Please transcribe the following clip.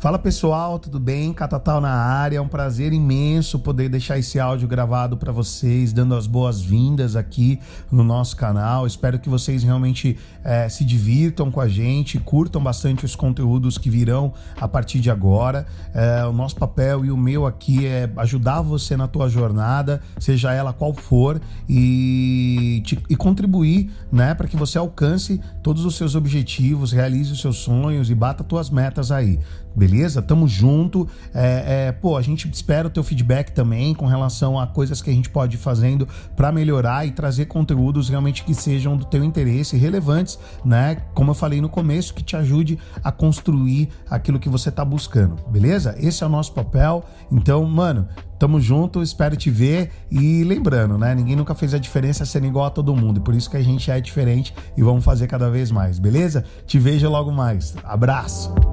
Fala pessoal, tudo bem? Catatal na área, é um prazer imenso poder deixar esse áudio gravado para vocês, dando as boas-vindas aqui no nosso canal. Espero que vocês realmente é, se divirtam com a gente, curtam bastante os conteúdos que virão a partir de agora. É, o nosso papel e o meu aqui é ajudar você na tua jornada, seja ela qual for, e, te, e contribuir né, para que você alcance todos os seus objetivos, realize os seus sonhos e bata tuas metas aí. Beleza? Tamo junto. É, é, pô, a gente espera o teu feedback também com relação a coisas que a gente pode ir fazendo para melhorar e trazer conteúdos realmente que sejam do teu interesse, relevantes, né? Como eu falei no começo, que te ajude a construir aquilo que você tá buscando, beleza? Esse é o nosso papel. Então, mano, Tamo junto, espero te ver. E lembrando, né? Ninguém nunca fez a diferença sendo igual a todo mundo. Por isso que a gente é diferente e vamos fazer cada vez mais, beleza? Te vejo logo mais. Abraço!